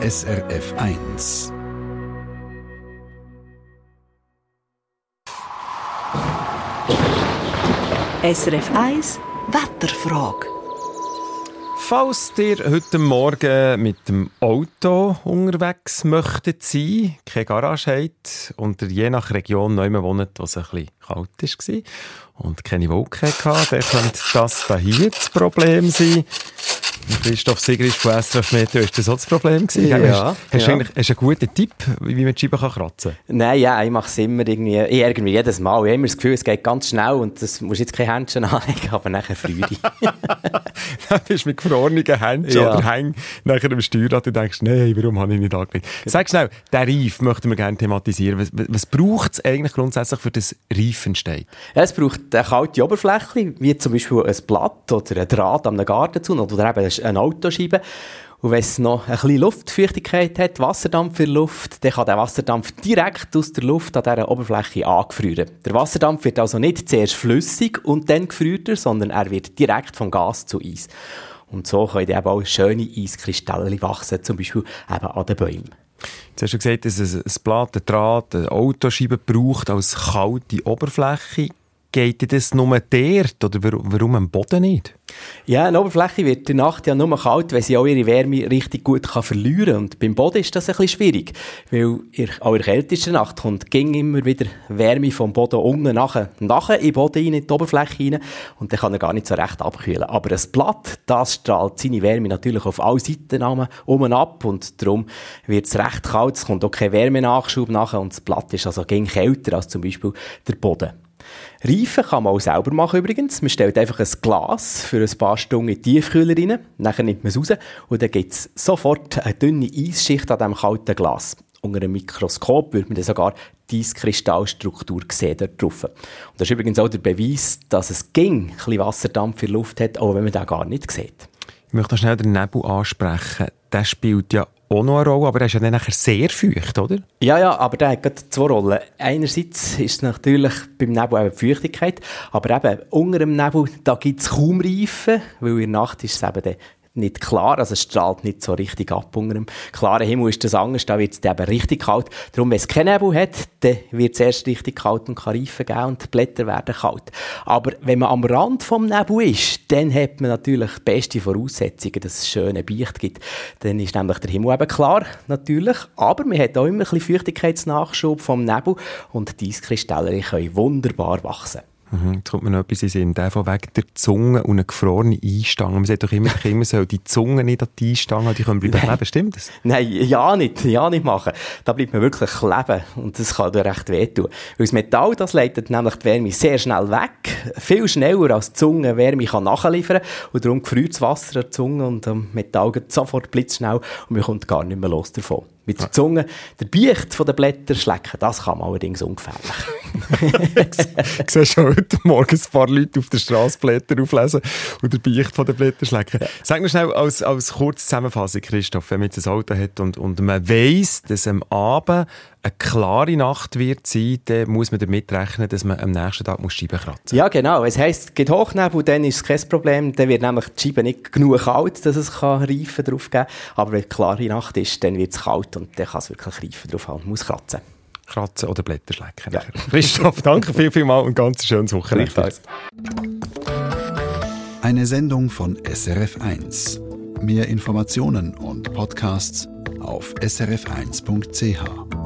SRF 1. SRF 1 Wetterfrage. Falls ihr heute Morgen mit dem Auto unterwegs möchtet sein, keine Garage habt und ihr je nach Region neu wohnt, wo es ein bisschen kalt war und keine Wolken hatte, dann könnte das hier das Problem sein. Christoph Sigrid von SRF Meteo, ist das auch das Problem gewesen? Ja. Hast, hast ja. eigentlich hast du einen guten Tipp, wie man die Scheibe kann kratzen Nein, ja, ich mache es immer irgendwie, ich ärgere mich jedes Mal. Ich habe immer das Gefühl, es geht ganz schnell und das musst jetzt kein Händchen anlegen, aber nachher ich. Dann bist du mit gefrorenen Händen Ja. oder Hängen nachher im Steuerrad und denkst, nein, warum habe ich nicht angelegt? Sag schnell, der Reif möchten wir gerne thematisieren. Was, was braucht es eigentlich grundsätzlich, für das Reif entsteht? Ja, es braucht eine kalte Oberfläche, wie zum Beispiel ein Blatt oder ein Draht am Gartenzaun oder eben eine Autoscheibe. Und wenn es noch ein bisschen Luftfeuchtigkeit hat, Wasserdampf der Luft, dann kann der Wasserdampf direkt aus der Luft an dieser Oberfläche angefrieren. Der Wasserdampf wird also nicht zuerst flüssig und dann gefriert er, sondern er wird direkt vom Gas zu Eis. Und so können eben auch schöne Eiskristalle wachsen, zum Beispiel eben an den Bäumen. Jetzt hast du gesagt, dass es ein Blatt, ein Draht, eine Autoscheibe braucht als kalte Oberfläche. Geht das nur dort oder warum, am Boden nicht? Ja, eine Oberfläche wird der Nacht ja nur kalt, wenn sie auch ihre Wärme richtig gut kann verlieren kann. Und beim Boden ist das ein bisschen schwierig, weil auch in der kältesten Nacht kommt ging immer wieder Wärme vom Boden unten nachher, nachher in den Boden rein, in die Oberfläche rein und dann kann er gar nicht so recht abkühlen. Aber ein Blatt, das strahlt seine Wärme natürlich auf alle Seiten um und ab und darum wird es recht kalt, es kommt auch kein Wärmenachschub nachher und das Blatt ist also ging kälter als zum Beispiel der Boden. Reifen kann man auch selber machen übrigens. Man stellt einfach ein Glas für ein paar Stunden in die Tiefkühler rein, nachher nimmt man es raus und dann gibt es sofort eine dünne Eisschicht an diesem kalten Glas. Unter einem Mikroskop würde man dann sogar die Eiskristallstruktur sehen drauf. Und das ist übrigens auch der Beweis, dass es ging, ein bisschen Wasserdampf in der Luft hat, auch wenn man den gar nicht sieht. Ich möchte schnell den Nebel ansprechen. Der spielt ja auch noch eine Rolle, aber er ist ja dann nachher sehr feucht, oder? Ja, ja, aber der hat zwei Rollen. Einerseits ist es natürlich beim Nebel eben die Feuchtigkeit, aber eben unter dem Nebel, da gibt es kaum Reifen, weil in der Nacht ist es eben nicht klar, also es strahlt nicht so richtig ab unter dem klaren Himmel ist das anders, da wird es eben richtig kalt. Darum, wenn es keinen Nebel hat, dann wird es erst richtig kalt und kann Reifen geben und die Blätter werden kalt. Aber wenn man am Rand vom Nebel ist, dann hat man natürlich die beste Voraussetzungen, dass es schöne Beicht gibt. Dann ist nämlich der Himmel eben klar, natürlich, aber man hat auch immer ein bisschen Feuchtigkeitsnachschub vom Nebel und die Eiskristalle können wunderbar wachsen. Mhm, jetzt kommt mir noch etwas in den Sinn. Der von wegen der Zunge und eine gefrorene Einstange. Man sagt doch immer, die Kinder sollen die Zunge nicht an die Einstange, die können bleiben kleben. Stimmt das? Nein, ja nicht, ja nicht machen. Da bleibt man wirklich kleben und das kann dir recht wehtun. Weil das Metall, das leitet nämlich die Wärme sehr schnell weg, viel schneller als die Zunge Wärme kann nachliefern und darum gefriert das Wasser an der Zunge und am Metall geht sofort blitzschnell und man kommt gar nicht mehr los davon. Mit der Zunge, der Beicht von den Blättern schlecken, das kann man allerdings ungefährlich. Ich sehe schon heute Morgen ein paar Leute auf der Straße Blätter auflesen und den Beicht von den Blättern schlecken. Sag mir schnell als, als kurze Zusammenfassung, Christoph, wenn man jetzt ein Auto hat und, und man weiss, dass am Abend eine klare Nacht wird sein, dann muss man damit rechnen, dass man am nächsten Tag muss Scheiben kratzen muss. Ja, genau. Es heisst, es gibt Hochnebel, dann ist es kein Problem. Dann wird nämlich die Scheibe nicht genug kalt, dass es kann Reifen drauf geben kann. Aber wenn es klare Nacht ist, dann wird es kalt und dann kann es wirklich Reifen drauf haben und muss kratzen. Kratzen oder Blätter schlecken. Ja. Christoph, danke viel, viel mal und ganz schönes Wochenende. Eine Sendung von SRF1. Mehr Informationen und Podcasts auf srf1.ch.